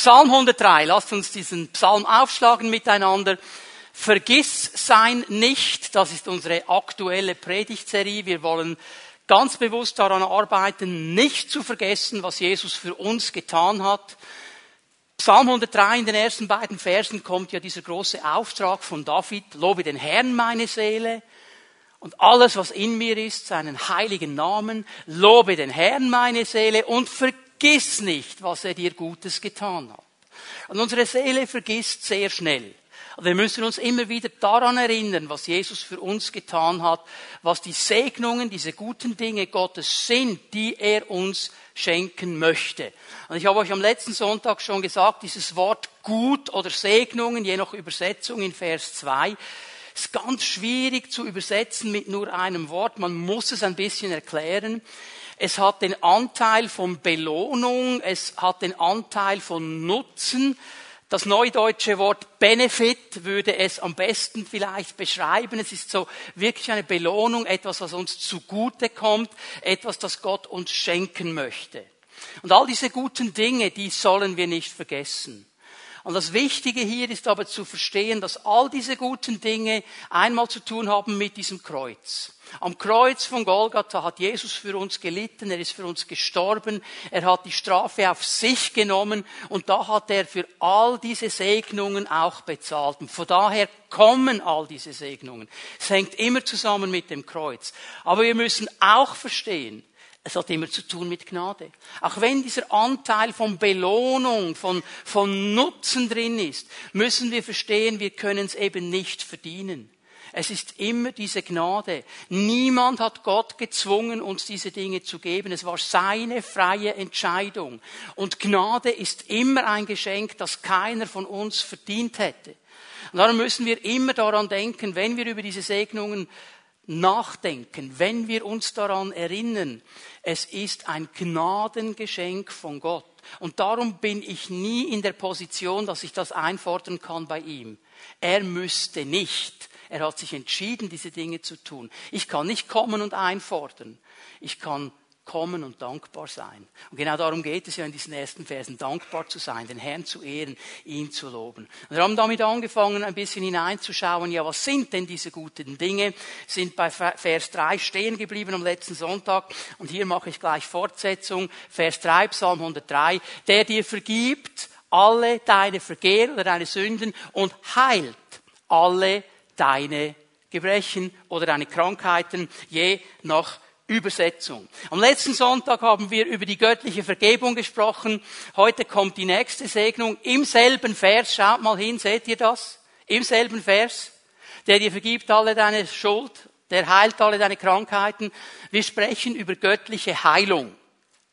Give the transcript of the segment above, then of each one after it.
Psalm 103, lasst uns diesen Psalm aufschlagen miteinander. Vergiss sein nicht, das ist unsere aktuelle Predigtserie. Wir wollen ganz bewusst daran arbeiten, nicht zu vergessen, was Jesus für uns getan hat. Psalm 103 in den ersten beiden Versen kommt ja dieser große Auftrag von David, lobe den Herrn meine Seele und alles, was in mir ist, seinen heiligen Namen, lobe den Herrn meine Seele und vergiss nicht, was er dir Gutes getan hat. Und unsere Seele vergisst sehr schnell. Wir müssen uns immer wieder daran erinnern, was Jesus für uns getan hat, was die Segnungen, diese guten Dinge Gottes sind, die er uns schenken möchte. Und ich habe euch am letzten Sonntag schon gesagt, dieses Wort gut oder Segnungen, je nach Übersetzung in Vers 2, ist ganz schwierig zu übersetzen mit nur einem Wort. Man muss es ein bisschen erklären. Es hat den Anteil von Belohnung, es hat den Anteil von Nutzen. Das neudeutsche Wort Benefit würde es am besten vielleicht beschreiben. Es ist so wirklich eine Belohnung, etwas, was uns zugute kommt, etwas, das Gott uns schenken möchte. Und all diese guten Dinge, die sollen wir nicht vergessen. Und das Wichtige hier ist aber zu verstehen, dass all diese guten Dinge einmal zu tun haben mit diesem Kreuz. Am Kreuz von Golgatha hat Jesus für uns gelitten, er ist für uns gestorben, er hat die Strafe auf sich genommen und da hat er für all diese Segnungen auch bezahlt. Und von daher kommen all diese Segnungen. Es hängt immer zusammen mit dem Kreuz. Aber wir müssen auch verstehen, es hat immer zu tun mit Gnade. Auch wenn dieser Anteil von Belohnung, von, von Nutzen drin ist, müssen wir verstehen, wir können es eben nicht verdienen. Es ist immer diese Gnade. Niemand hat Gott gezwungen, uns diese Dinge zu geben. Es war seine freie Entscheidung. Und Gnade ist immer ein Geschenk, das keiner von uns verdient hätte. Und darum müssen wir immer daran denken, wenn wir über diese Segnungen nachdenken, wenn wir uns daran erinnern, es ist ein Gnadengeschenk von Gott. Und darum bin ich nie in der Position, dass ich das einfordern kann bei ihm. Er müsste nicht. Er hat sich entschieden, diese Dinge zu tun. Ich kann nicht kommen und einfordern. Ich kann kommen und dankbar sein. Und genau darum geht es ja in diesen ersten Versen, dankbar zu sein, den Herrn zu ehren, ihn zu loben. Und wir haben damit angefangen, ein bisschen hineinzuschauen, ja, was sind denn diese guten Dinge? Sind bei Vers 3 stehen geblieben am letzten Sonntag. Und hier mache ich gleich Fortsetzung. Vers 3, Psalm 103. Der dir vergibt alle deine Vergehen oder deine Sünden und heilt alle deine Gebrechen oder deine Krankheiten, je nach Übersetzung. Am letzten Sonntag haben wir über die göttliche Vergebung gesprochen. Heute kommt die nächste Segnung im selben Vers. Schaut mal hin, seht ihr das? Im selben Vers. Der dir vergibt alle deine Schuld, der heilt alle deine Krankheiten. Wir sprechen über göttliche Heilung.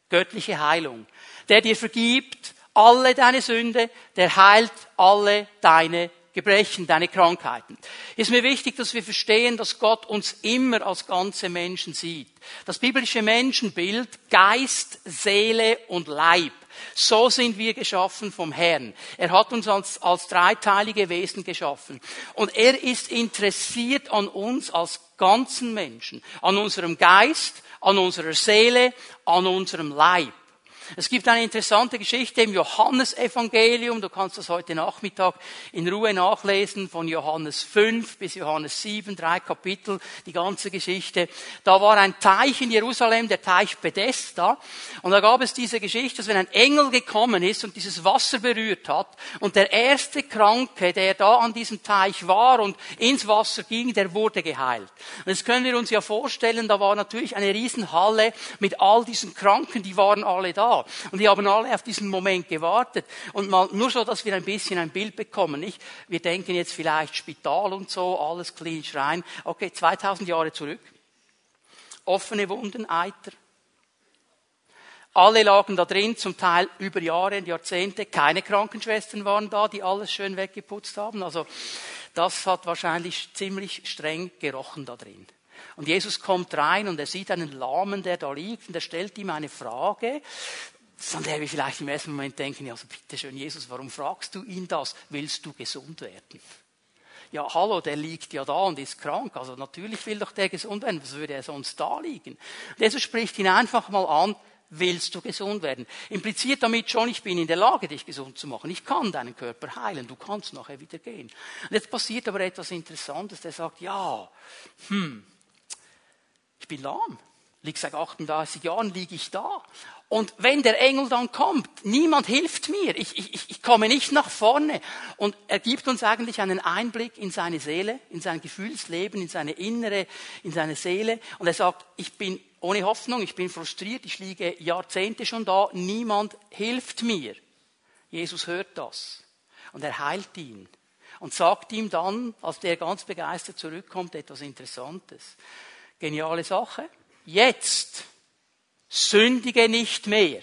Göttliche Heilung. Der dir vergibt alle deine Sünde, der heilt alle deine Gebrechen, deine Krankheiten. Ist mir wichtig, dass wir verstehen, dass Gott uns immer als ganze Menschen sieht. Das biblische Menschenbild, Geist, Seele und Leib. So sind wir geschaffen vom Herrn. Er hat uns als, als dreiteilige Wesen geschaffen. Und er ist interessiert an uns als ganzen Menschen, an unserem Geist, an unserer Seele, an unserem Leib. Es gibt eine interessante Geschichte im Johannesevangelium. Du kannst das heute Nachmittag in Ruhe nachlesen, von Johannes 5 bis Johannes 7, drei Kapitel, die ganze Geschichte. Da war ein Teich in Jerusalem, der Teich Bethesda. Und da gab es diese Geschichte, dass wenn ein Engel gekommen ist und dieses Wasser berührt hat und der erste Kranke, der da an diesem Teich war und ins Wasser ging, der wurde geheilt. Und jetzt können wir uns ja vorstellen, da war natürlich eine Riesenhalle mit all diesen Kranken, die waren alle da. Und die haben alle auf diesen Moment gewartet. Und mal, nur so, dass wir ein bisschen ein Bild bekommen, nicht? Wir denken jetzt vielleicht Spital und so, alles clean, Schrein. Okay, 2000 Jahre zurück. Offene Wunden, Eiter. Alle lagen da drin, zum Teil über Jahre und Jahrzehnte. Keine Krankenschwestern waren da, die alles schön weggeputzt haben. Also, das hat wahrscheinlich ziemlich streng gerochen da drin. Und Jesus kommt rein und er sieht einen Lahmen, der da liegt und er stellt ihm eine Frage, von der wir vielleicht im ersten Moment denken, ja, also bitte schön, Jesus, warum fragst du ihn das? Willst du gesund werden? Ja, hallo, der liegt ja da und ist krank. Also natürlich will doch der gesund werden. Was würde er sonst da liegen? Und Jesus spricht ihn einfach mal an. willst du gesund werden. Impliziert damit schon, ich bin in der Lage, dich gesund zu machen. Ich kann deinen Körper heilen. Du kannst nachher wieder gehen. Und jetzt passiert aber etwas Interessantes. Der sagt, ja, hm, ich bin lahm. Lieg seit 38 Jahren liege ich da. Und wenn der Engel dann kommt, niemand hilft mir, ich, ich, ich komme nicht nach vorne. Und er gibt uns eigentlich einen Einblick in seine Seele, in sein Gefühlsleben, in seine innere, in seine Seele. Und er sagt, ich bin ohne Hoffnung, ich bin frustriert, ich liege Jahrzehnte schon da, niemand hilft mir. Jesus hört das. Und er heilt ihn. Und sagt ihm dann, als der ganz begeistert zurückkommt, etwas Interessantes. Geniale Sache. Jetzt Sündige nicht mehr.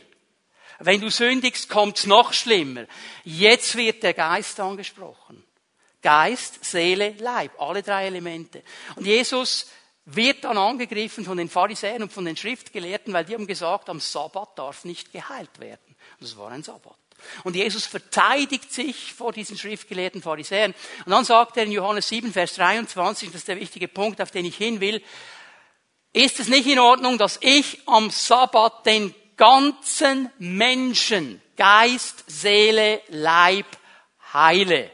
Wenn du sündigst, kommt's noch schlimmer. Jetzt wird der Geist angesprochen. Geist, Seele, Leib, alle drei Elemente. Und Jesus wird dann angegriffen von den Pharisäern und von den Schriftgelehrten, weil die haben gesagt, am Sabbat darf nicht geheilt werden. Und es war ein Sabbat. Und Jesus verteidigt sich vor diesen schriftgelehrten Pharisäern. Und dann sagt er in Johannes 7, Vers 23, das ist der wichtige Punkt, auf den ich hin will, ist es nicht in Ordnung, dass ich am Sabbat den ganzen Menschen, Geist, Seele, Leib heile?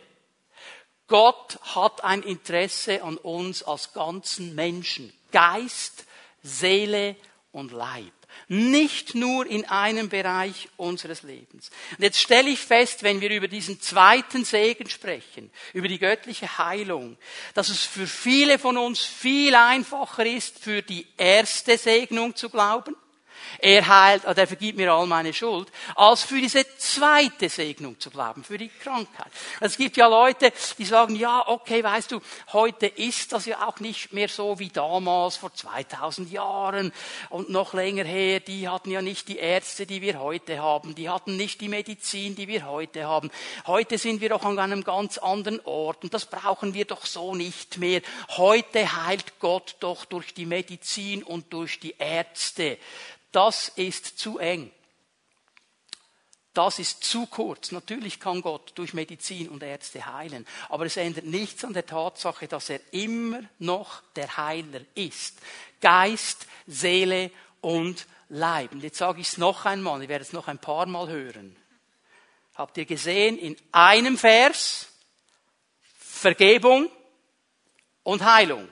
Gott hat ein Interesse an uns als ganzen Menschen. Geist, Seele und Leib. Nicht nur in einem Bereich unseres Lebens. Und jetzt stelle ich fest, wenn wir über diesen zweiten Segen sprechen, über die göttliche Heilung, dass es für viele von uns viel einfacher ist, für die erste Segnung zu glauben er heilt, er vergibt mir all meine Schuld, als für diese zweite Segnung zu glauben, für die Krankheit. Es gibt ja Leute, die sagen, ja, okay, weißt du, heute ist das ja auch nicht mehr so wie damals vor 2000 Jahren und noch länger her. Die hatten ja nicht die Ärzte, die wir heute haben. Die hatten nicht die Medizin, die wir heute haben. Heute sind wir doch an einem ganz anderen Ort und das brauchen wir doch so nicht mehr. Heute heilt Gott doch durch die Medizin und durch die Ärzte. Das ist zu eng. Das ist zu kurz. Natürlich kann Gott durch Medizin und Ärzte heilen, aber es ändert nichts an der Tatsache, dass er immer noch der Heiler ist. Geist, Seele und Leib. Und jetzt sage ich es noch einmal, ich werde es noch ein paar Mal hören. Habt ihr gesehen, in einem Vers Vergebung und Heilung.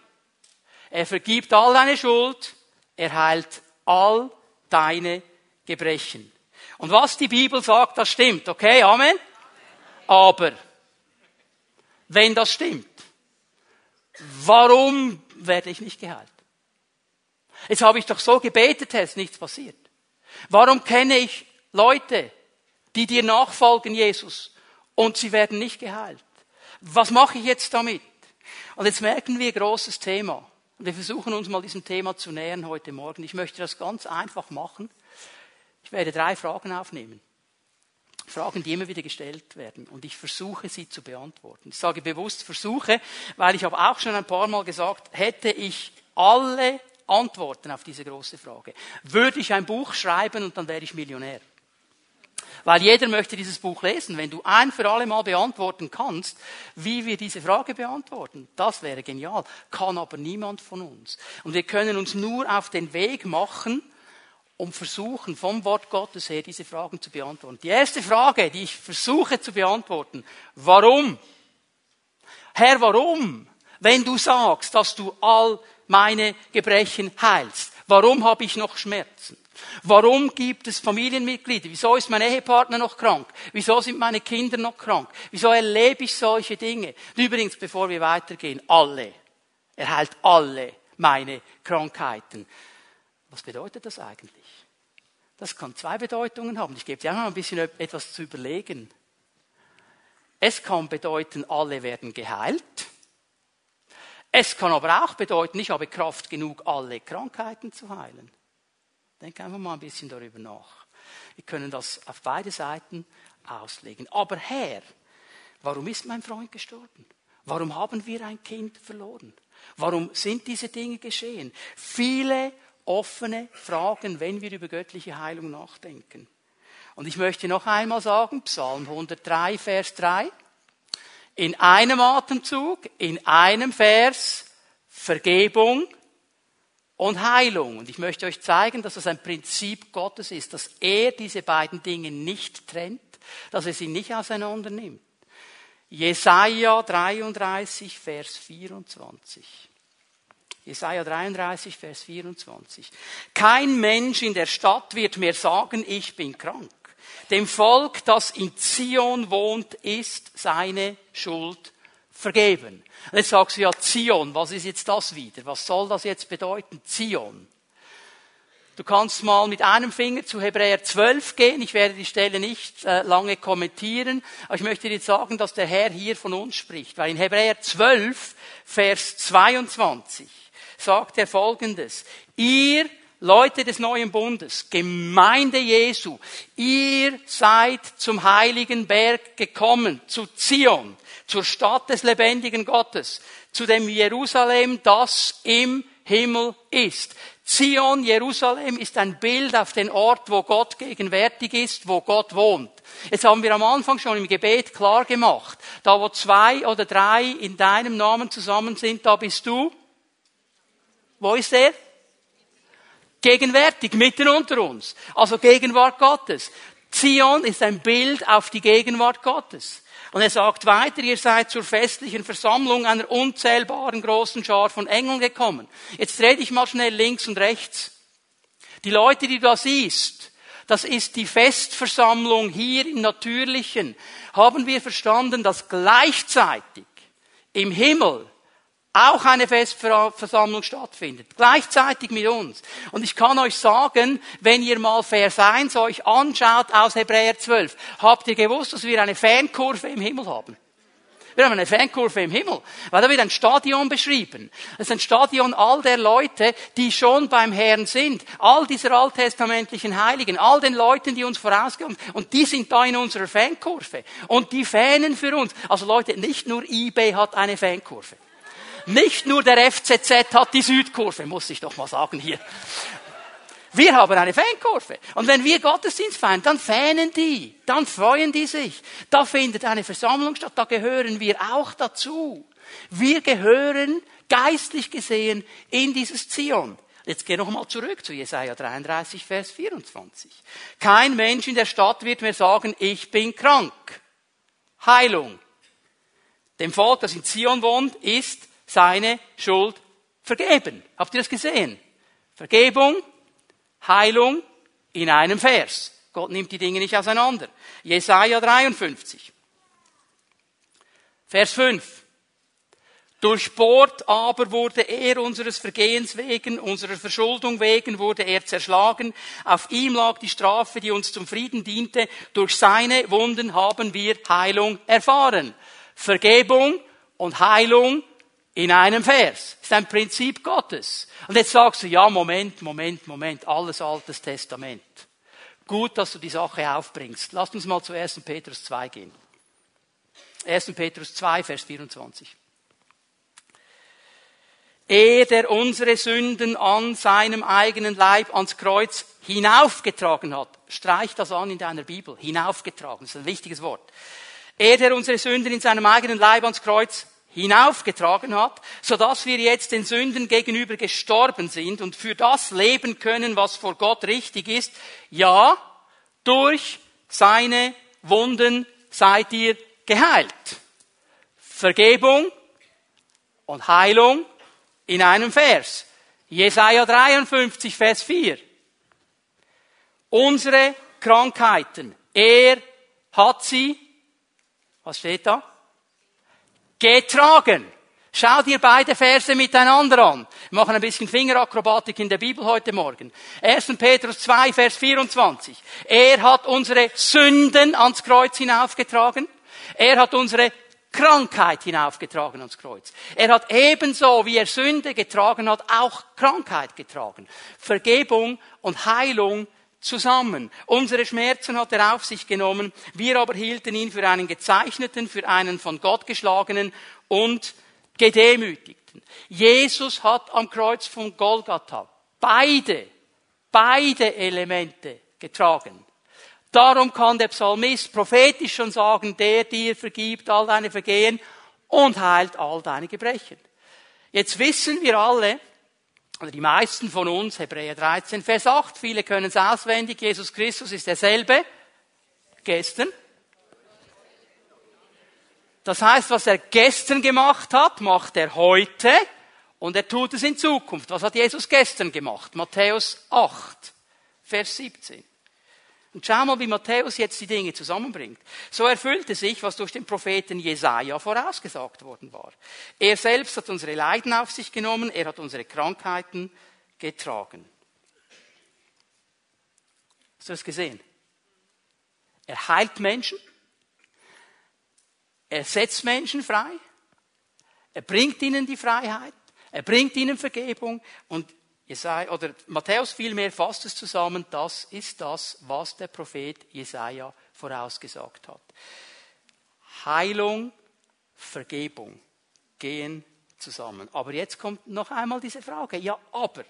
Er vergibt all deine Schuld, er heilt all deine Gebrechen. Und was die Bibel sagt, das stimmt. Okay, Amen? Aber, wenn das stimmt, warum werde ich nicht geheilt? Jetzt habe ich doch so gebetet, Herr, ist nichts passiert. Warum kenne ich Leute, die dir nachfolgen, Jesus, und sie werden nicht geheilt? Was mache ich jetzt damit? Und jetzt merken wir großes Thema. Und wir versuchen uns mal diesem Thema zu nähern heute Morgen. Ich möchte das ganz einfach machen. Ich werde drei Fragen aufnehmen. Fragen, die immer wieder gestellt werden. Und ich versuche sie zu beantworten. Ich sage bewusst versuche, weil ich habe auch schon ein paar Mal gesagt, hätte ich alle Antworten auf diese große Frage, würde ich ein Buch schreiben und dann wäre ich Millionär. Weil jeder möchte dieses Buch lesen. Wenn du ein für alle Mal beantworten kannst, wie wir diese Frage beantworten, das wäre genial. Kann aber niemand von uns. Und wir können uns nur auf den Weg machen, um versuchen, vom Wort Gottes her diese Fragen zu beantworten. Die erste Frage, die ich versuche zu beantworten, warum? Herr, warum? Wenn du sagst, dass du all meine Gebrechen heilst, warum habe ich noch Schmerzen? Warum gibt es Familienmitglieder? Wieso ist mein Ehepartner noch krank? Wieso sind meine Kinder noch krank? Wieso erlebe ich solche Dinge? Und übrigens, bevor wir weitergehen, alle. Er heilt alle meine Krankheiten. Was bedeutet das eigentlich? Das kann zwei Bedeutungen haben. Ich gebe dir auch noch ein bisschen etwas zu überlegen. Es kann bedeuten, alle werden geheilt. Es kann aber auch bedeuten, ich habe Kraft genug, alle Krankheiten zu heilen. Denk einfach mal ein bisschen darüber nach. Wir können das auf beide Seiten auslegen. Aber Herr, warum ist mein Freund gestorben? Warum haben wir ein Kind verloren? Warum sind diese Dinge geschehen? Viele offene Fragen, wenn wir über göttliche Heilung nachdenken. Und ich möchte noch einmal sagen, Psalm 103, Vers 3, in einem Atemzug, in einem Vers, Vergebung und Heilung. Und ich möchte euch zeigen, dass das ein Prinzip Gottes ist, dass er diese beiden Dinge nicht trennt, dass er sie nicht auseinander nimmt. Jesaja 33, Vers 24. Jesaja 33, Vers 24. Kein Mensch in der Stadt wird mir sagen, ich bin krank. Dem Volk, das in Zion wohnt, ist seine Schuld vergeben. Und jetzt sagst du ja Zion, was ist jetzt das wieder? Was soll das jetzt bedeuten? Zion. Du kannst mal mit einem Finger zu Hebräer 12 gehen. Ich werde die Stelle nicht äh, lange kommentieren, aber ich möchte dir sagen, dass der Herr hier von uns spricht. Weil in Hebräer 12, Vers 22 sagt er Folgendes. Ihr Leute des neuen Bundes, Gemeinde Jesu, ihr seid zum heiligen Berg gekommen, zu Zion, zur Stadt des lebendigen Gottes, zu dem Jerusalem, das im Himmel ist. Zion, Jerusalem ist ein Bild auf den Ort, wo Gott gegenwärtig ist, wo Gott wohnt. Jetzt haben wir am Anfang schon im Gebet klar gemacht, da wo zwei oder drei in deinem Namen zusammen sind, da bist du. Wo ist er? Gegenwärtig, mitten unter uns. Also Gegenwart Gottes. Zion ist ein Bild auf die Gegenwart Gottes. Und er sagt weiter, ihr seid zur festlichen Versammlung einer unzählbaren großen Schar von Engeln gekommen. Jetzt dreh dich mal schnell links und rechts. Die Leute, die du da siehst, das ist die Festversammlung hier im Natürlichen. Haben wir verstanden, dass gleichzeitig im Himmel auch eine Festversammlung stattfindet. Gleichzeitig mit uns. Und ich kann euch sagen, wenn ihr mal Vers 1 euch anschaut aus Hebräer 12, habt ihr gewusst, dass wir eine Fankurve im Himmel haben? Wir haben eine Fankurve im Himmel, weil da wird ein Stadion beschrieben. Das ist ein Stadion all der Leute, die schon beim Herrn sind. All dieser alttestamentlichen Heiligen, all den Leuten, die uns vorausgehen. Und die sind da in unserer Fankurve. Und die fähnen für uns. Also Leute, nicht nur eBay hat eine Fankurve. Nicht nur der FCZ hat die Südkurve, muss ich doch mal sagen hier. Wir haben eine Fankurve. Und wenn wir Gottesdienst feiern, dann fähnen die, dann freuen die sich. Da findet eine Versammlung statt, da gehören wir auch dazu. Wir gehören geistlich gesehen in dieses Zion. Jetzt geh noch mal zurück zu Jesaja 33, Vers 24. Kein Mensch in der Stadt wird mir sagen, ich bin krank. Heilung. Dem Volk, das in Zion wohnt, ist seine Schuld vergeben. Habt ihr das gesehen? Vergebung, Heilung in einem Vers. Gott nimmt die Dinge nicht auseinander. Jesaja 53. Vers 5. Durchbohrt aber wurde er unseres Vergehens wegen, unserer Verschuldung wegen wurde er zerschlagen. Auf ihm lag die Strafe, die uns zum Frieden diente. Durch seine Wunden haben wir Heilung erfahren. Vergebung und Heilung in einem Vers. Das ist ein Prinzip Gottes. Und jetzt sagst du, ja, Moment, Moment, Moment, alles Altes Testament. Gut, dass du die Sache aufbringst. Lass uns mal zu 1. Petrus 2 gehen. 1. Petrus 2, Vers 24. Er, der unsere Sünden an seinem eigenen Leib ans Kreuz hinaufgetragen hat. Streich das an in deiner Bibel. Hinaufgetragen. Das ist ein wichtiges Wort. Er, der unsere Sünden in seinem eigenen Leib ans Kreuz hinaufgetragen hat, so dass wir jetzt den Sünden gegenüber gestorben sind und für das leben können, was vor Gott richtig ist. Ja, durch seine Wunden seid ihr geheilt. Vergebung und Heilung in einem Vers. Jesaja 53, Vers 4. Unsere Krankheiten, er hat sie, was steht da? Getragen. Schau dir beide Verse miteinander an. Wir machen ein bisschen Fingerakrobatik in der Bibel heute Morgen. 1. Petrus 2, Vers 24. Er hat unsere Sünden ans Kreuz hinaufgetragen. Er hat unsere Krankheit hinaufgetragen ans Kreuz. Er hat ebenso, wie er Sünde getragen hat, auch Krankheit getragen. Vergebung und Heilung zusammen. Unsere Schmerzen hat er auf sich genommen, wir aber hielten ihn für einen gezeichneten, für einen von Gott geschlagenen und gedemütigten. Jesus hat am Kreuz von Golgatha beide, beide Elemente getragen. Darum kann der Psalmist prophetisch schon sagen, der dir vergibt all deine Vergehen und heilt all deine Gebrechen. Jetzt wissen wir alle, oder die meisten von uns, Hebräer 13, Vers 8, viele können es auswendig, Jesus Christus ist derselbe, gestern. Das heißt, was er gestern gemacht hat, macht er heute und er tut es in Zukunft. Was hat Jesus gestern gemacht? Matthäus 8, Vers 17. Und schau mal, wie Matthäus jetzt die Dinge zusammenbringt. So erfüllte sich, was durch den Propheten Jesaja vorausgesagt worden war. Er selbst hat unsere Leiden auf sich genommen, er hat unsere Krankheiten getragen. Hast du das gesehen? Er heilt Menschen, er setzt Menschen frei, er bringt ihnen die Freiheit, er bringt ihnen Vergebung und Jesaja, oder Matthäus vielmehr fasst es zusammen, das ist das, was der Prophet Jesaja vorausgesagt hat. Heilung, Vergebung gehen zusammen. Aber jetzt kommt noch einmal diese Frage. Ja, aber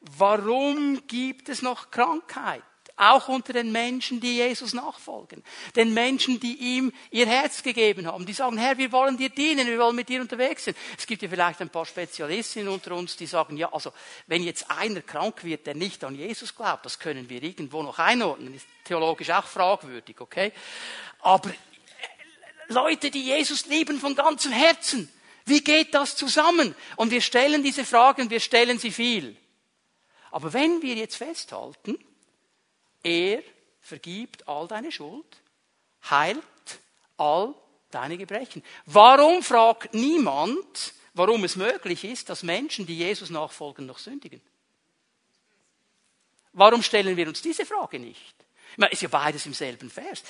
warum gibt es noch Krankheit? Auch unter den Menschen, die Jesus nachfolgen. Den Menschen, die ihm ihr Herz gegeben haben. Die sagen, Herr, wir wollen dir dienen, wir wollen mit dir unterwegs sein. Es gibt ja vielleicht ein paar Spezialistinnen unter uns, die sagen, ja, also, wenn jetzt einer krank wird, der nicht an Jesus glaubt, das können wir irgendwo noch einordnen. Ist theologisch auch fragwürdig, okay? Aber äh, Leute, die Jesus lieben von ganzem Herzen, wie geht das zusammen? Und wir stellen diese Fragen, wir stellen sie viel. Aber wenn wir jetzt festhalten, er vergibt all deine Schuld, heilt all deine Gebrechen. Warum fragt niemand, warum es möglich ist, dass Menschen, die Jesus nachfolgen, noch sündigen? Warum stellen wir uns diese Frage nicht? Ich meine, ist ja beides im selben Vers.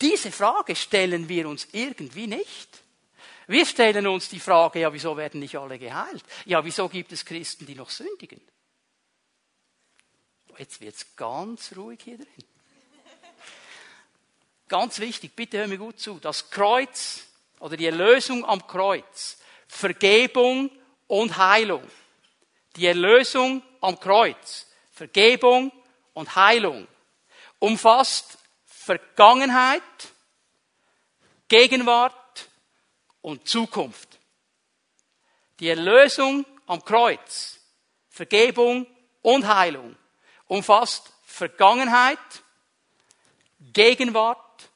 Diese Frage stellen wir uns irgendwie nicht. Wir stellen uns die Frage, ja, wieso werden nicht alle geheilt? Ja, wieso gibt es Christen, die noch sündigen? Jetzt wird's ganz ruhig hier drin. Ganz wichtig, bitte hör mir gut zu. Das Kreuz oder die Erlösung am Kreuz, Vergebung und Heilung. Die Erlösung am Kreuz, Vergebung und Heilung umfasst Vergangenheit, Gegenwart und Zukunft. Die Erlösung am Kreuz, Vergebung und Heilung umfasst Vergangenheit, Gegenwart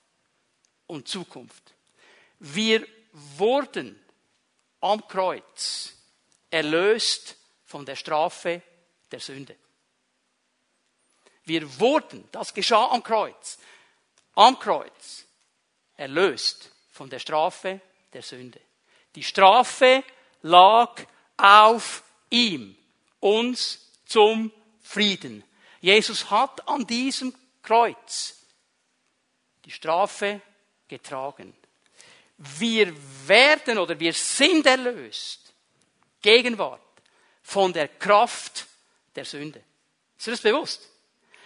und Zukunft. Wir wurden am Kreuz erlöst von der Strafe der Sünde. Wir wurden, das geschah am Kreuz, am Kreuz erlöst von der Strafe der Sünde. Die Strafe lag auf ihm, uns zum Frieden Jesus hat an diesem Kreuz die Strafe getragen. Wir werden oder wir sind erlöst, Gegenwart, von der Kraft der Sünde. Ist dir das bewusst?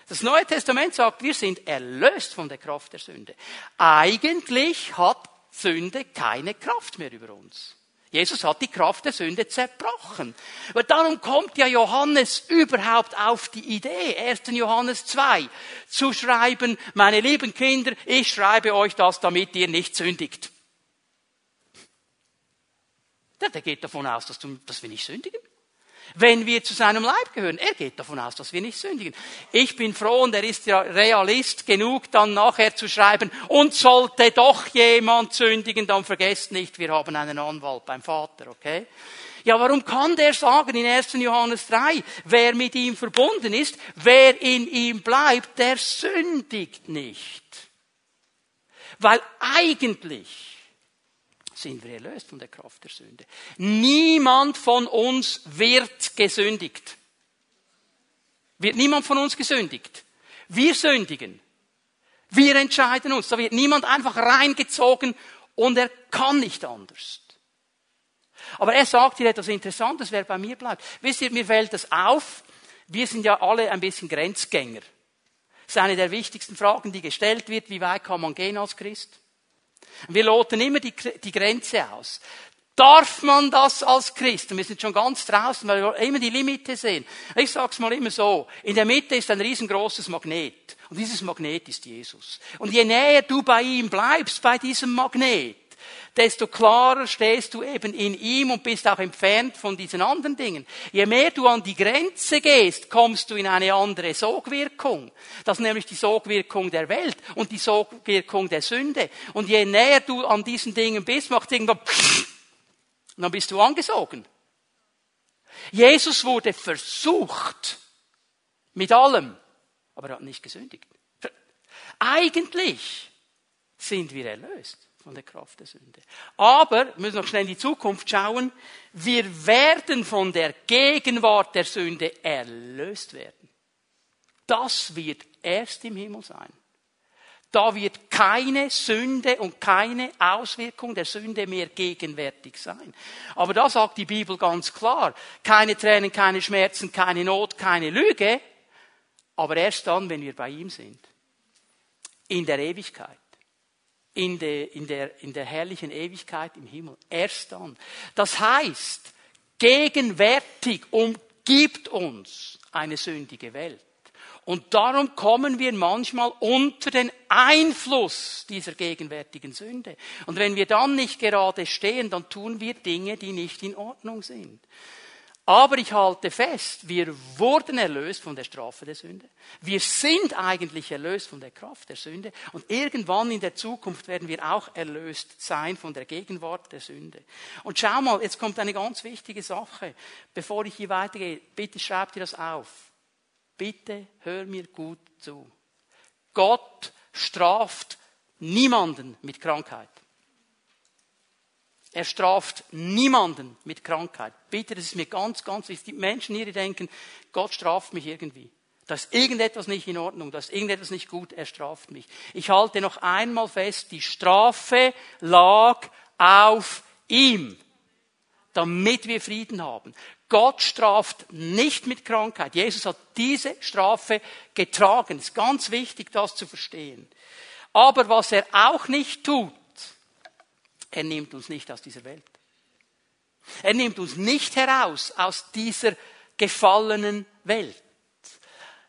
Das Neue Testament sagt, wir sind erlöst von der Kraft der Sünde. Eigentlich hat Sünde keine Kraft mehr über uns. Jesus hat die Kraft der Sünde zerbrochen. Aber darum kommt ja Johannes überhaupt auf die Idee, 1. Johannes 2, zu schreiben, meine lieben Kinder, ich schreibe euch das, damit ihr nicht sündigt. Der geht davon aus, dass, wir nicht sündigen wenn wir zu seinem Leib gehören. Er geht davon aus, dass wir nicht sündigen. Ich bin froh und er ist ja Realist genug, dann nachher zu schreiben, und sollte doch jemand sündigen, dann vergesst nicht, wir haben einen Anwalt beim Vater, okay? Ja, warum kann der sagen in 1. Johannes 3, wer mit ihm verbunden ist, wer in ihm bleibt, der sündigt nicht? Weil eigentlich sind wir erlöst von der Kraft der Sünde. Niemand von uns wird gesündigt. Wird niemand von uns gesündigt. Wir sündigen. Wir entscheiden uns. Da wird niemand einfach reingezogen und er kann nicht anders. Aber er sagt hier etwas Interessantes, wer bei mir bleibt. Wisst ihr, mir fällt das auf. Wir sind ja alle ein bisschen Grenzgänger. Das ist eine der wichtigsten Fragen, die gestellt wird. Wie weit kann man gehen als Christ? Wir loten immer die, die Grenze aus. Darf man das als Christ? Und wir sind schon ganz draußen, weil wir immer die Limite sehen. Ich sag's mal immer so. In der Mitte ist ein riesengroßes Magnet. Und dieses Magnet ist Jesus. Und je näher du bei ihm bleibst, bei diesem Magnet, desto klarer stehst du eben in ihm und bist auch entfernt von diesen anderen Dingen. Je mehr du an die Grenze gehst, kommst du in eine andere Sogwirkung. Das ist nämlich die Sogwirkung der Welt und die Sogwirkung der Sünde. Und je näher du an diesen Dingen bist, macht irgendwann und dann bist du angesogen. Jesus wurde versucht mit allem, aber er hat nicht gesündigt. Eigentlich sind wir erlöst von der Kraft der Sünde. Aber, wir müssen noch schnell in die Zukunft schauen, wir werden von der Gegenwart der Sünde erlöst werden. Das wird erst im Himmel sein. Da wird keine Sünde und keine Auswirkung der Sünde mehr gegenwärtig sein. Aber da sagt die Bibel ganz klar, keine Tränen, keine Schmerzen, keine Not, keine Lüge, aber erst dann, wenn wir bei ihm sind. In der Ewigkeit. In der, in der, in der herrlichen Ewigkeit im Himmel. Erst dann. Das heißt, gegenwärtig umgibt uns eine sündige Welt. Und darum kommen wir manchmal unter den Einfluss dieser gegenwärtigen Sünde. Und wenn wir dann nicht gerade stehen, dann tun wir Dinge, die nicht in Ordnung sind. Aber ich halte fest, wir wurden erlöst von der Strafe der Sünde. Wir sind eigentlich erlöst von der Kraft der Sünde. Und irgendwann in der Zukunft werden wir auch erlöst sein von der Gegenwart der Sünde. Und schau mal, jetzt kommt eine ganz wichtige Sache. Bevor ich hier weitergehe, bitte schreib dir das auf. Bitte hör mir gut zu. Gott straft niemanden mit Krankheit. Er straft niemanden mit Krankheit. Bitte, das ist mir ganz, ganz wichtig. Die Menschen hier, die denken, Gott straft mich irgendwie. Da ist irgendetwas nicht in Ordnung, da ist irgendetwas nicht gut, er straft mich. Ich halte noch einmal fest, die Strafe lag auf ihm, damit wir Frieden haben. Gott straft nicht mit Krankheit. Jesus hat diese Strafe getragen. Es ist ganz wichtig, das zu verstehen. Aber was er auch nicht tut, er nimmt uns nicht aus dieser Welt. Er nimmt uns nicht heraus aus dieser gefallenen Welt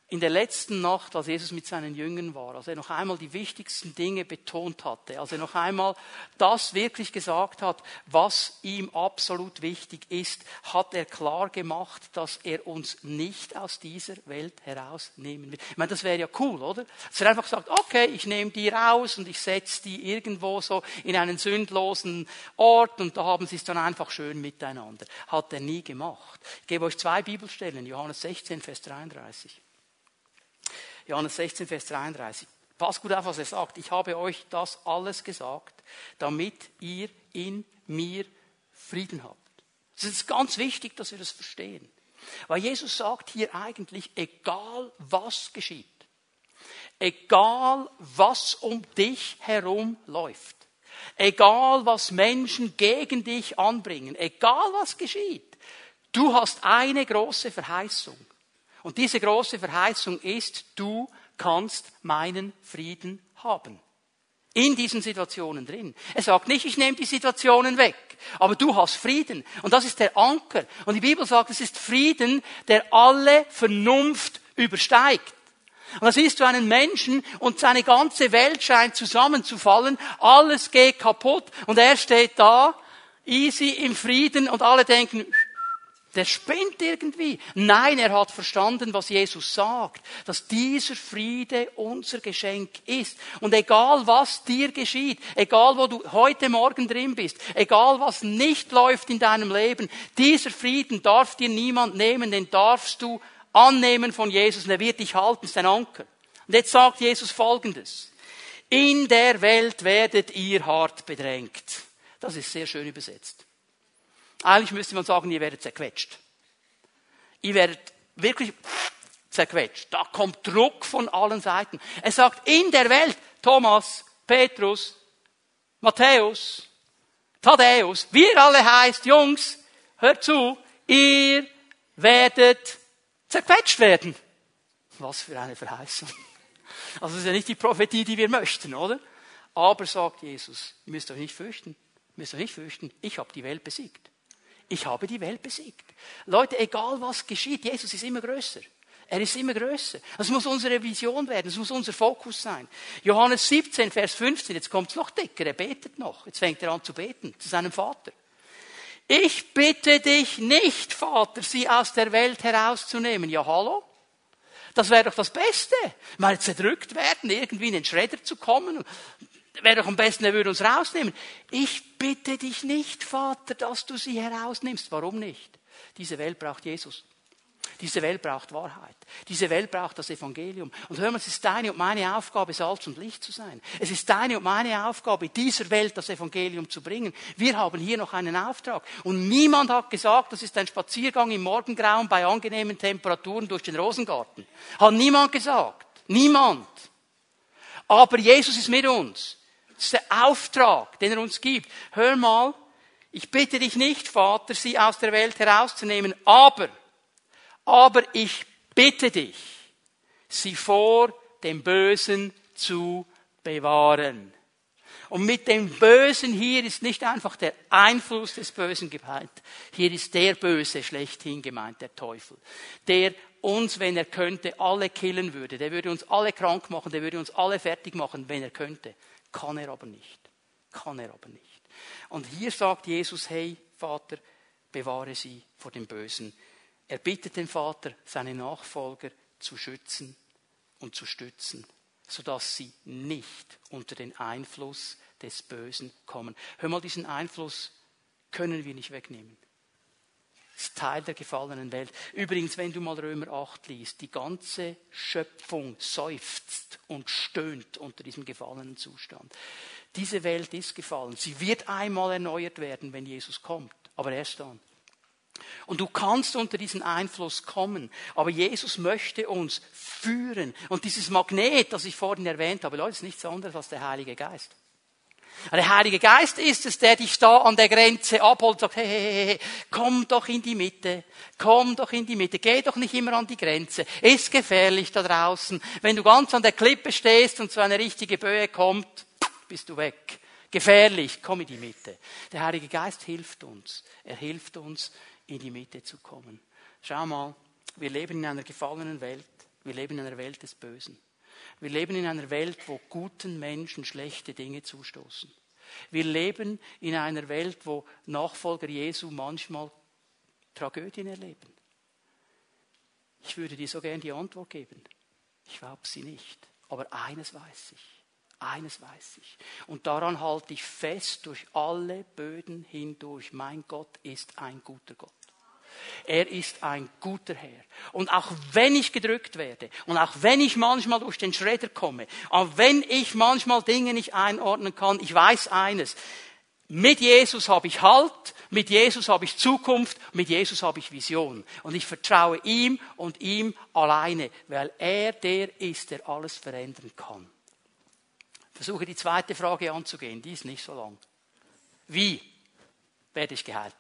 in der letzten Nacht, als Jesus mit seinen Jüngern war, als er noch einmal die wichtigsten Dinge betont hatte, als er noch einmal das wirklich gesagt hat, was ihm absolut wichtig ist, hat er klar gemacht, dass er uns nicht aus dieser Welt herausnehmen will. Ich meine, das wäre ja cool, oder? Dass er einfach sagt, okay, ich nehme die raus und ich setze die irgendwo so in einen sündlosen Ort und da haben sie es dann einfach schön miteinander. Hat er nie gemacht. Ich gebe euch zwei Bibelstellen, Johannes 16, Vers 33. Johannes 16, Vers 33. Pass gut auf, was er sagt. Ich habe euch das alles gesagt, damit ihr in mir Frieden habt. Es ist ganz wichtig, dass wir das verstehen. Weil Jesus sagt hier eigentlich, egal was geschieht, egal was um dich herum läuft, egal was Menschen gegen dich anbringen, egal was geschieht, du hast eine große Verheißung. Und diese große Verheißung ist, du kannst meinen Frieden haben. In diesen Situationen drin. Er sagt nicht, ich nehme die Situationen weg, aber du hast Frieden. Und das ist der Anker. Und die Bibel sagt, es ist Frieden, der alle Vernunft übersteigt. Und da siehst du einen Menschen und seine ganze Welt scheint zusammenzufallen, alles geht kaputt und er steht da, easy im Frieden und alle denken, der spinnt irgendwie. Nein, er hat verstanden, was Jesus sagt, dass dieser Friede unser Geschenk ist. Und egal was dir geschieht, egal wo du heute Morgen drin bist, egal was nicht läuft in deinem Leben, dieser Frieden darf dir niemand nehmen, den darfst du annehmen von Jesus und er wird dich halten, ist ein Anker. Und jetzt sagt Jesus Folgendes. In der Welt werdet ihr hart bedrängt. Das ist sehr schön übersetzt. Eigentlich müsste man sagen, ihr werdet zerquetscht. Ihr werdet wirklich zerquetscht. Da kommt Druck von allen Seiten. Er sagt, in der Welt, Thomas, Petrus, Matthäus, Thaddäus, wir alle heißt, Jungs, hört zu, ihr werdet zerquetscht werden. Was für eine Verheißung. Also das ist ja nicht die Prophetie, die wir möchten, oder? Aber sagt Jesus, ihr müsst euch nicht fürchten, ihr müsst euch nicht fürchten, ich habe die Welt besiegt. Ich habe die Welt besiegt. Leute, egal was geschieht, Jesus ist immer größer. Er ist immer größer. Das muss unsere Vision werden, das muss unser Fokus sein. Johannes 17, Vers 15, jetzt kommt es noch dicker, er betet noch. Jetzt fängt er an zu beten zu seinem Vater. Ich bitte dich nicht, Vater, sie aus der Welt herauszunehmen. Ja, hallo? Das wäre doch das Beste. Mal zerdrückt werden, irgendwie in den Schredder zu kommen. Wäre doch am besten, er würde uns rausnehmen. Ich bitte dich nicht, Vater, dass du sie herausnimmst. Warum nicht? Diese Welt braucht Jesus. Diese Welt braucht Wahrheit. Diese Welt braucht das Evangelium. Und hör mal, es ist deine und meine Aufgabe, Salz und Licht zu sein. Es ist deine und meine Aufgabe, dieser Welt das Evangelium zu bringen. Wir haben hier noch einen Auftrag. Und niemand hat gesagt, das ist ein Spaziergang im Morgengrauen bei angenehmen Temperaturen durch den Rosengarten. Hat niemand gesagt. Niemand. Aber Jesus ist mit uns. Das ist der Auftrag, den er uns gibt. Hör mal, ich bitte dich nicht, Vater, sie aus der Welt herauszunehmen, aber aber ich bitte dich, sie vor dem Bösen zu bewahren. Und mit dem Bösen hier ist nicht einfach der Einfluss des Bösen gemeint. Hier ist der Böse schlechthin gemeint, der Teufel. Der uns, wenn er könnte, alle killen würde. Der würde uns alle krank machen, der würde uns alle fertig machen, wenn er könnte. Kann er aber nicht. Kann er aber nicht. Und hier sagt Jesus, hey Vater, bewahre sie vor dem Bösen er bittet den Vater, seine Nachfolger zu schützen und zu stützen, sodass sie nicht unter den Einfluss des Bösen kommen. Hör mal, diesen Einfluss können wir nicht wegnehmen. Ist Teil der gefallenen Welt. Übrigens, wenn du mal Römer 8 liest, die ganze Schöpfung seufzt und stöhnt unter diesem gefallenen Zustand. Diese Welt ist gefallen. Sie wird einmal erneuert werden, wenn Jesus kommt. Aber erst dann. Und du kannst unter diesen Einfluss kommen. Aber Jesus möchte uns führen. Und dieses Magnet, das ich vorhin erwähnt habe, Leute, ist nichts anderes als der Heilige Geist. Der Heilige Geist ist es, der dich da an der Grenze abholt und sagt, hey, hey, hey, komm doch in die Mitte, komm doch in die Mitte, geh doch nicht immer an die Grenze, ist gefährlich da draußen. Wenn du ganz an der Klippe stehst und so eine richtige Böe kommt, bist du weg. Gefährlich, komm in die Mitte. Der Heilige Geist hilft uns. Er hilft uns, in die Mitte zu kommen. Schau mal, wir leben in einer gefallenen Welt. Wir leben in einer Welt des Bösen. Wir leben in einer Welt, wo guten Menschen schlechte Dinge zustoßen. Wir leben in einer Welt, wo Nachfolger Jesu manchmal Tragödien erleben. Ich würde dir so gern die Antwort geben. Ich glaube sie nicht. Aber eines weiß ich. Eines weiß ich. Und daran halte ich fest durch alle Böden hindurch. Mein Gott ist ein guter Gott. Er ist ein guter Herr. Und auch wenn ich gedrückt werde und auch wenn ich manchmal durch den Schredder komme, auch wenn ich manchmal Dinge nicht einordnen kann, ich weiß eines. Mit Jesus habe ich Halt, mit Jesus habe ich Zukunft, mit Jesus habe ich Vision. Und ich vertraue ihm und ihm alleine, weil er der ist, der alles verändern kann. Versuche die zweite Frage anzugehen, die ist nicht so lang. Wie werde ich geheilt?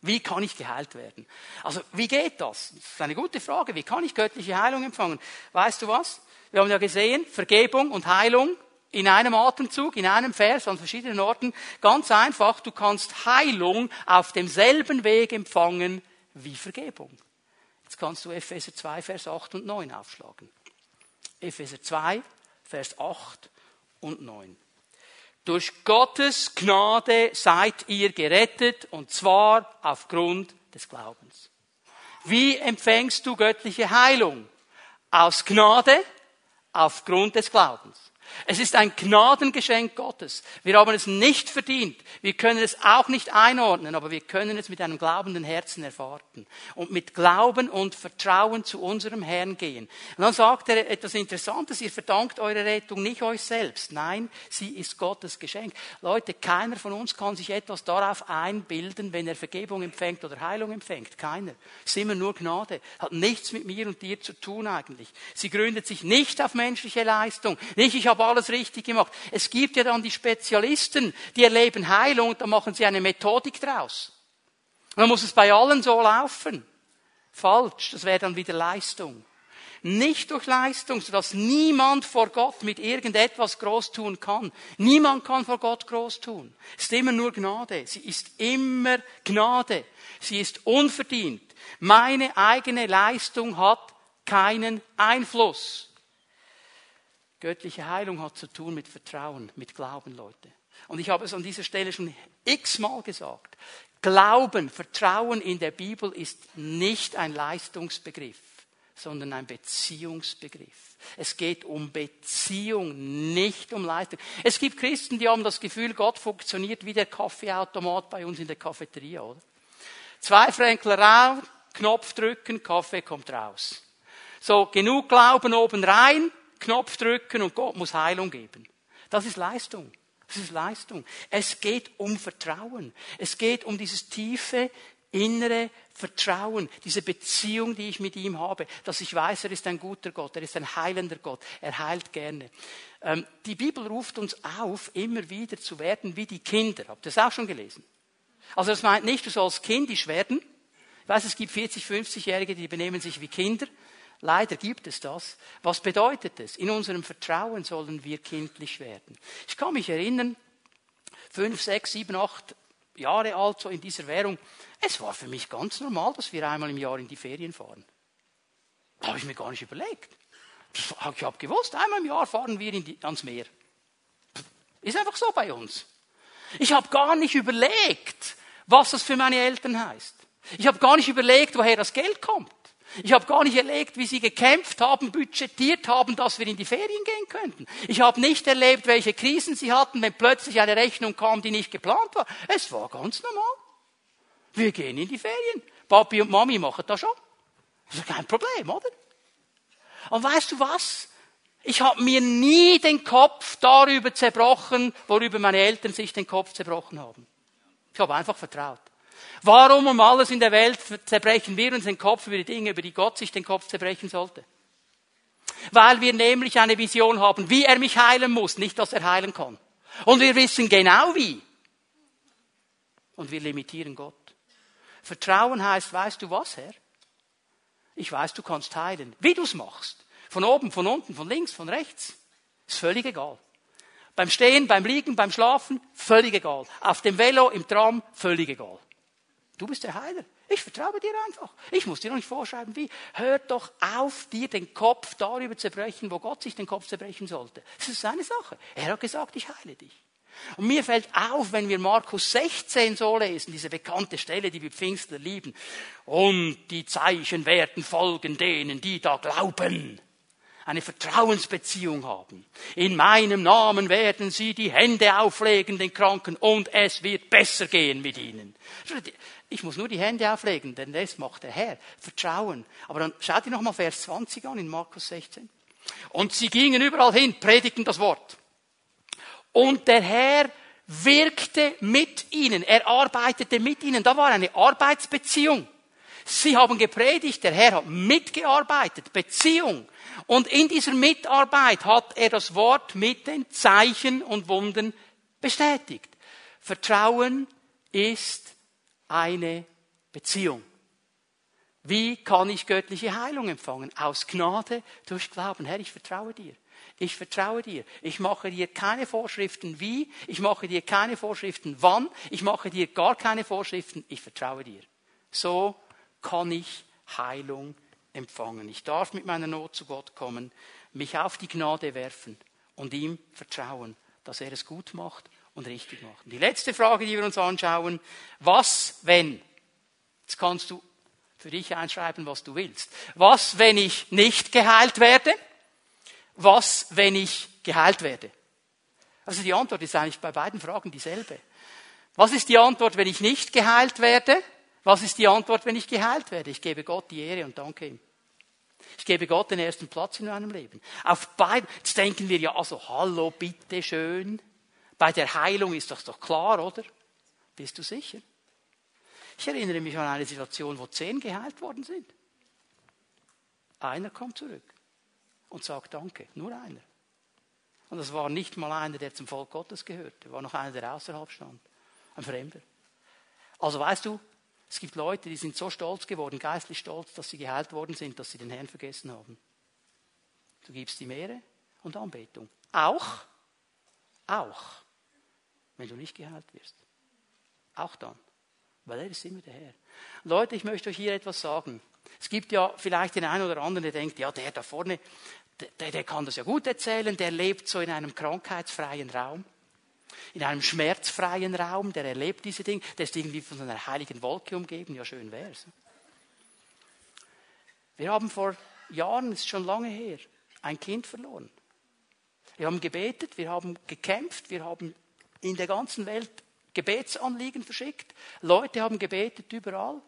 Wie kann ich geheilt werden? Also, wie geht das? Das ist eine gute Frage. Wie kann ich göttliche Heilung empfangen? Weißt du was? Wir haben ja gesehen, Vergebung und Heilung in einem Atemzug, in einem Vers, an verschiedenen Orten. Ganz einfach, du kannst Heilung auf demselben Weg empfangen wie Vergebung. Jetzt kannst du Epheser 2, Vers 8 und 9 aufschlagen. Epheser 2, Vers 8 und 9. Durch Gottes Gnade seid ihr gerettet und zwar aufgrund des Glaubens. Wie empfängst du göttliche Heilung? Aus Gnade, aufgrund des Glaubens. Es ist ein Gnadengeschenk Gottes. Wir haben es nicht verdient. Wir können es auch nicht einordnen, aber wir können es mit einem glaubenden Herzen erwarten. Und mit Glauben und Vertrauen zu unserem Herrn gehen. Und dann sagt er etwas Interessantes. Ihr verdankt eure Rettung nicht euch selbst. Nein, sie ist Gottes Geschenk. Leute, keiner von uns kann sich etwas darauf einbilden, wenn er Vergebung empfängt oder Heilung empfängt. Keiner. Es ist immer nur Gnade. Hat nichts mit mir und dir zu tun eigentlich. Sie gründet sich nicht auf menschliche Leistung. Nicht, ich habe habe alles richtig gemacht. Es gibt ja dann die Spezialisten, die erleben Heilung und da machen sie eine Methodik draus. Und dann muss es bei allen so laufen. Falsch, das wäre dann wieder Leistung. nicht durch Leistung, sodass niemand vor Gott mit irgendetwas groß tun kann. Niemand kann vor Gott groß tun. Es ist immer nur Gnade. Sie ist immer Gnade. Sie ist unverdient. Meine eigene Leistung hat keinen Einfluss. Göttliche Heilung hat zu tun mit Vertrauen, mit Glauben, Leute. Und ich habe es an dieser Stelle schon x-mal gesagt. Glauben, Vertrauen in der Bibel ist nicht ein Leistungsbegriff, sondern ein Beziehungsbegriff. Es geht um Beziehung, nicht um Leistung. Es gibt Christen, die haben das Gefühl, Gott funktioniert wie der Kaffeeautomat bei uns in der Cafeteria, oder? Zwei Fränkler raus, Knopf drücken, Kaffee kommt raus. So, genug Glauben oben rein, Knopf drücken und Gott muss Heilung geben. Das ist Leistung. Das ist Leistung. Es geht um Vertrauen. Es geht um dieses tiefe, innere Vertrauen, diese Beziehung, die ich mit ihm habe, dass ich weiß, er ist ein guter Gott, er ist ein heilender Gott, er heilt gerne. Ähm, die Bibel ruft uns auf, immer wieder zu werden wie die Kinder. Habt ihr das auch schon gelesen? Also das meint nicht, du sollst kindisch werden. Ich weiß, es gibt 40, 50-Jährige, die benehmen sich wie Kinder. Leider gibt es das. Was bedeutet es? In unserem Vertrauen sollen wir kindlich werden. Ich kann mich erinnern, fünf, sechs, sieben, acht Jahre alt, so in dieser Währung. Es war für mich ganz normal, dass wir einmal im Jahr in die Ferien fahren. Da habe ich mir gar nicht überlegt. Ich habe gewusst, einmal im Jahr fahren wir die, ans Meer. Ist einfach so bei uns. Ich habe gar nicht überlegt, was das für meine Eltern heißt. Ich habe gar nicht überlegt, woher das Geld kommt. Ich habe gar nicht erlebt, wie sie gekämpft haben, budgetiert haben, dass wir in die Ferien gehen könnten. Ich habe nicht erlebt, welche Krisen sie hatten, wenn plötzlich eine Rechnung kam, die nicht geplant war. Es war ganz normal. Wir gehen in die Ferien. Papi und Mami machen das schon. Das ist kein Problem, oder? Und weißt du was? Ich habe mir nie den Kopf darüber zerbrochen, worüber meine Eltern sich den Kopf zerbrochen haben. Ich habe einfach vertraut. Warum um alles in der Welt zerbrechen wir uns den Kopf über die Dinge, über die Gott sich den Kopf zerbrechen sollte? Weil wir nämlich eine Vision haben, wie er mich heilen muss, nicht, dass er heilen kann. Und wir wissen genau wie. Und wir limitieren Gott. Vertrauen heißt, weißt du was, Herr? Ich weiß, du kannst heilen. Wie du es machst. Von oben, von unten, von links, von rechts. Ist völlig egal. Beim Stehen, beim Liegen, beim Schlafen, völlig egal. Auf dem Velo, im Tram, völlig egal. Du bist der Heiler. Ich vertraue dir einfach. Ich muss dir noch nicht vorschreiben, wie. Hör doch auf, dir den Kopf darüber zu zerbrechen, wo Gott sich den Kopf zerbrechen sollte. Das ist seine Sache. Er hat gesagt, ich heile dich. Und mir fällt auf, wenn wir Markus 16 so lesen, diese bekannte Stelle, die wir Pfingstler lieben. Und die Zeichen werden folgen denen, die da glauben eine Vertrauensbeziehung haben. In meinem Namen werden sie die Hände auflegen den Kranken und es wird besser gehen mit ihnen. Ich muss nur die Hände auflegen, denn das macht der Herr. Vertrauen. Aber dann schaut ihr nochmal Vers 20 an in Markus 16. Und sie gingen überall hin, predigten das Wort. Und der Herr wirkte mit ihnen. Er arbeitete mit ihnen. Da war eine Arbeitsbeziehung. Sie haben gepredigt, der Herr hat mitgearbeitet, Beziehung. Und in dieser Mitarbeit hat er das Wort mit den Zeichen und Wunden bestätigt. Vertrauen ist eine Beziehung. Wie kann ich göttliche Heilung empfangen? Aus Gnade durch Glauben. Herr, ich vertraue dir. Ich vertraue dir. Ich mache dir keine Vorschriften wie, ich mache dir keine Vorschriften wann, ich mache dir gar keine Vorschriften. Ich vertraue dir. So kann ich Heilung empfangen. Ich darf mit meiner Not zu Gott kommen, mich auf die Gnade werfen und ihm vertrauen, dass er es gut macht und richtig macht. Und die letzte Frage, die wir uns anschauen, was wenn? Jetzt kannst du für dich einschreiben, was du willst. Was, wenn ich nicht geheilt werde? Was, wenn ich geheilt werde? Also die Antwort ist eigentlich bei beiden Fragen dieselbe. Was ist die Antwort, wenn ich nicht geheilt werde? Was ist die Antwort, wenn ich geheilt werde? Ich gebe Gott die Ehre und danke ihm. Ich gebe Gott den ersten Platz in meinem Leben. Auf beiden, jetzt denken wir ja, also, hallo, bitte schön. Bei der Heilung ist das doch klar, oder? Bist du sicher? Ich erinnere mich an eine Situation, wo zehn geheilt worden sind. Einer kommt zurück und sagt Danke. Nur einer. Und das war nicht mal einer, der zum Volk Gottes gehörte. War noch einer, der außerhalb stand. Ein Fremder. Also weißt du, es gibt Leute, die sind so stolz geworden, geistlich stolz, dass sie geheilt worden sind, dass sie den Herrn vergessen haben. Du gibst ihm Ehre und Anbetung. Auch, auch, wenn du nicht geheilt wirst. Auch dann. Weil er ist immer der Herr. Leute, ich möchte euch hier etwas sagen. Es gibt ja vielleicht den einen oder anderen, der denkt, ja, der da vorne, der, der kann das ja gut erzählen, der lebt so in einem krankheitsfreien Raum, in einem schmerzfreien Raum, der erlebt diese Dinge, der ist irgendwie von einer heiligen Wolke umgeben, ja schön wär's. Wir haben vor Jahren, ist schon lange her, ein Kind verloren. Wir haben gebetet, wir haben gekämpft, wir haben in der ganzen Welt Gebetsanliegen verschickt. Leute haben gebetet überall.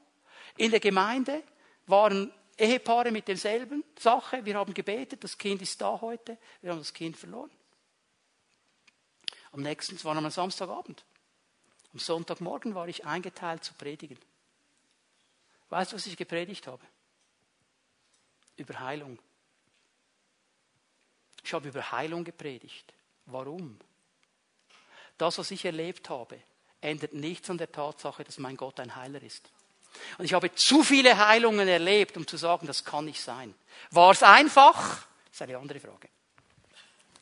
In der Gemeinde waren Ehepaare mit derselben Sache. Wir haben gebetet, das Kind ist da heute. Wir haben das Kind verloren. Am nächsten, es war am Samstagabend. Am Sonntagmorgen war ich eingeteilt zu predigen. Weißt du, was ich gepredigt habe? Über Heilung. Ich habe über Heilung gepredigt. Warum? Das, was ich erlebt habe, ändert nichts an der Tatsache, dass mein Gott ein Heiler ist. Und ich habe zu viele Heilungen erlebt, um zu sagen, das kann nicht sein. War es einfach? Das ist eine andere Frage.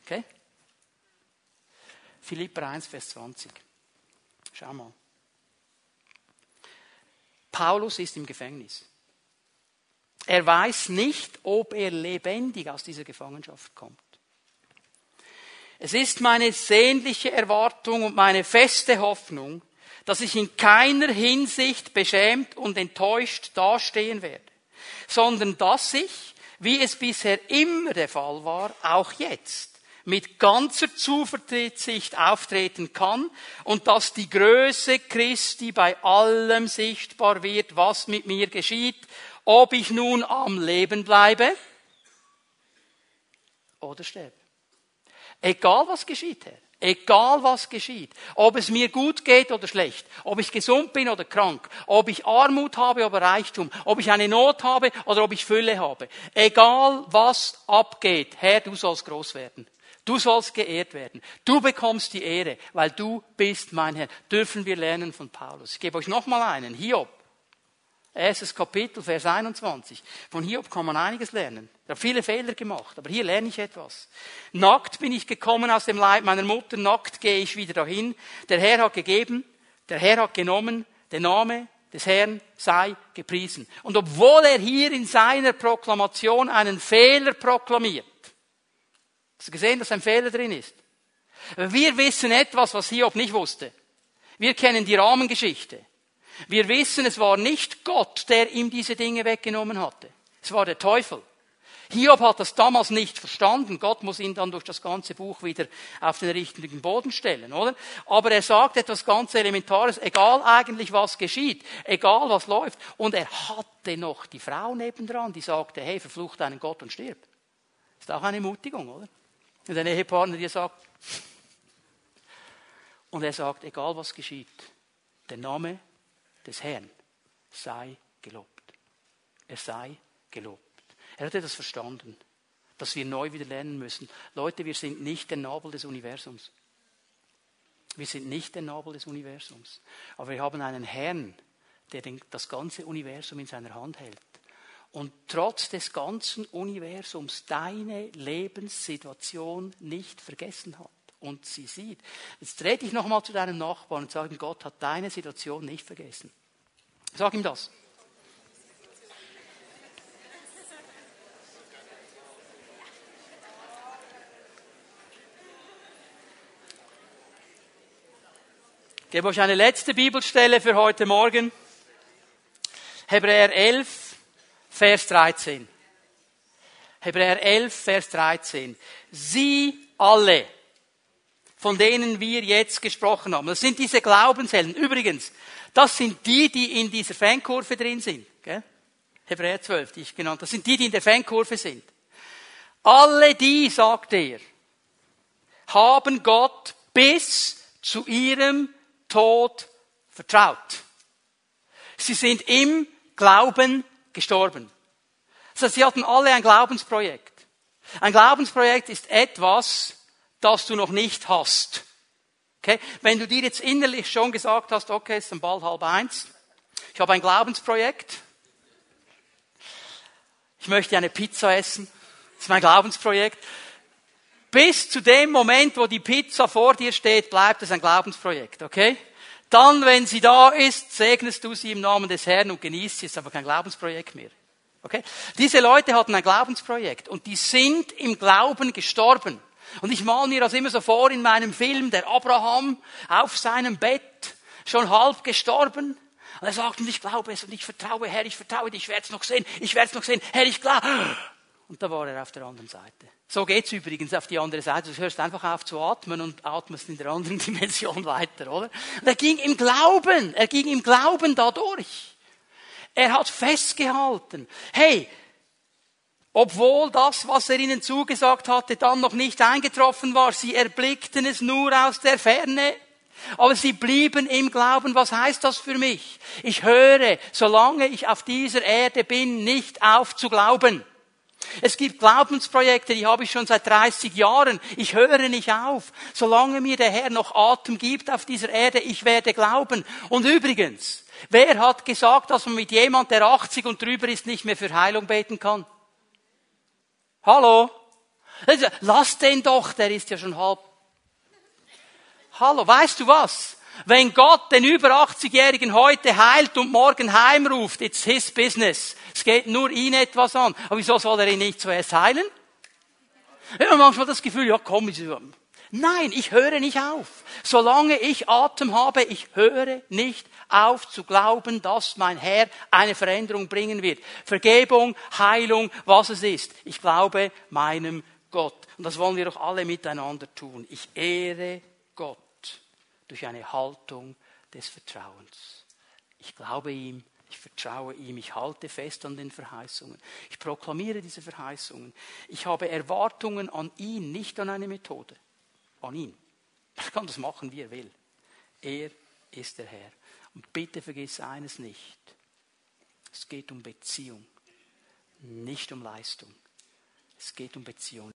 Okay? Philipper 1, Vers 20. Schau mal. Paulus ist im Gefängnis. Er weiß nicht, ob er lebendig aus dieser Gefangenschaft kommt. Es ist meine sehnliche Erwartung und meine feste Hoffnung, dass ich in keiner Hinsicht beschämt und enttäuscht dastehen werde, sondern dass ich, wie es bisher immer der Fall war, auch jetzt mit ganzer Zuversicht auftreten kann und dass die Größe Christi bei allem sichtbar wird, was mit mir geschieht, ob ich nun am Leben bleibe oder sterbe. Egal was geschieht, Herr. Egal was geschieht. Ob es mir gut geht oder schlecht. Ob ich gesund bin oder krank. Ob ich Armut habe oder Reichtum. Ob ich eine Not habe oder ob ich Fülle habe. Egal was abgeht. Herr, du sollst groß werden. Du sollst geehrt werden. Du bekommst die Ehre, weil du bist mein Herr. Dürfen wir lernen von Paulus. Ich gebe euch nochmal einen. Hiob. Erstes Kapitel, Vers 21. Von Hiob kann man einiges lernen. Er hat viele Fehler gemacht, aber hier lerne ich etwas. Nackt bin ich gekommen aus dem Leib meiner Mutter, nackt gehe ich wieder dahin. Der Herr hat gegeben, der Herr hat genommen, der Name des Herrn sei gepriesen. Und obwohl er hier in seiner Proklamation einen Fehler proklamiert, gesehen, dass ein Fehler drin ist? Wir wissen etwas, was Hiob nicht wusste. Wir kennen die Rahmengeschichte. Wir wissen, es war nicht Gott, der ihm diese Dinge weggenommen hatte. Es war der Teufel. Hiob hat das damals nicht verstanden. Gott muss ihn dann durch das ganze Buch wieder auf den richtigen Boden stellen, oder? Aber er sagt etwas ganz Elementares, egal eigentlich was geschieht, egal was läuft. Und er hatte noch die Frau nebendran, die sagte, hey, verflucht deinen Gott und stirb. Ist auch eine Mutigung, oder? Und ein Ehepartner, der sagt, und er sagt, egal was geschieht, der Name des Herrn sei gelobt. Er sei gelobt. Er hat etwas verstanden, dass wir neu wieder lernen müssen. Leute, wir sind nicht der Nabel des Universums. Wir sind nicht der Nabel des Universums. Aber wir haben einen Herrn, der das ganze Universum in seiner Hand hält. Und trotz des ganzen Universums deine Lebenssituation nicht vergessen hat und sie sieht. Jetzt dreh dich nochmal zu deinem Nachbarn und sag ihm, Gott hat deine Situation nicht vergessen. Sag ihm das. Ich gebe euch eine letzte Bibelstelle für heute Morgen. Hebräer 11, Vers 13. Hebräer 11, Vers 13. Sie alle, von denen wir jetzt gesprochen haben. Das sind diese Glaubenshelden. Übrigens, das sind die, die in dieser Fankurve drin sind. Gell? Hebräer 12, die ich genannt habe. Das sind die, die in der Fankurve sind. Alle die, sagt er, haben Gott bis zu ihrem Tod vertraut. Sie sind im Glauben gestorben. Das sie hatten alle ein Glaubensprojekt. Ein Glaubensprojekt ist etwas, das du noch nicht hast. Okay? Wenn du dir jetzt innerlich schon gesagt hast, okay, es ist dann bald halb eins, ich habe ein Glaubensprojekt, ich möchte eine Pizza essen, Das ist mein Glaubensprojekt. Bis zu dem Moment, wo die Pizza vor dir steht, bleibt es ein Glaubensprojekt, okay? Dann, wenn sie da ist, segnest du sie im Namen des Herrn und genießt sie, ist aber kein Glaubensprojekt mehr. Okay? Diese Leute hatten ein Glaubensprojekt und die sind im Glauben gestorben. Und ich mal mir das immer so vor in meinem Film, der Abraham auf seinem Bett, schon halb gestorben. Und er sagt, und ich glaube es und ich vertraue, Herr, ich vertraue dich, ich werde es noch sehen, ich werde es noch sehen, Herr, ich glaube. Und da war er auf der anderen Seite. So geht's übrigens auf die andere Seite. Du hörst einfach auf zu atmen und atmest in der anderen Dimension weiter, oder? Und er ging im Glauben, er ging im Glauben dadurch. Er hat festgehalten. Hey, obwohl das, was er ihnen zugesagt hatte, dann noch nicht eingetroffen war, sie erblickten es nur aus der Ferne. Aber sie blieben im Glauben. Was heißt das für mich? Ich höre, solange ich auf dieser Erde bin, nicht auf zu glauben. Es gibt Glaubensprojekte, die habe ich schon seit 30 Jahren. Ich höre nicht auf. Solange mir der Herr noch Atem gibt auf dieser Erde, ich werde glauben. Und übrigens, wer hat gesagt, dass man mit jemand, der 80 und drüber ist, nicht mehr für Heilung beten kann? Hallo? Lass den doch, der ist ja schon halb. Hallo, weißt du was? Wenn Gott den über 80-Jährigen heute heilt und morgen heimruft, it's his business. Es geht nur ihn etwas an. Aber wieso soll er ihn nicht zuerst heilen? Ich habe manchmal das Gefühl, ja komm, Nein, ich höre nicht auf. Solange ich Atem habe, ich höre nicht auf zu glauben, dass mein Herr eine Veränderung bringen wird. Vergebung, Heilung, was es ist. Ich glaube meinem Gott. Und das wollen wir doch alle miteinander tun. Ich ehre Gott durch eine Haltung des Vertrauens. Ich glaube ihm, ich vertraue ihm, ich halte fest an den Verheißungen. Ich proklamiere diese Verheißungen. Ich habe Erwartungen an ihn, nicht an eine Methode. An ihn. Er kann das machen, wie er will. Er ist der Herr. Und bitte vergiss eines nicht. Es geht um Beziehung, nicht um Leistung. Es geht um Beziehung.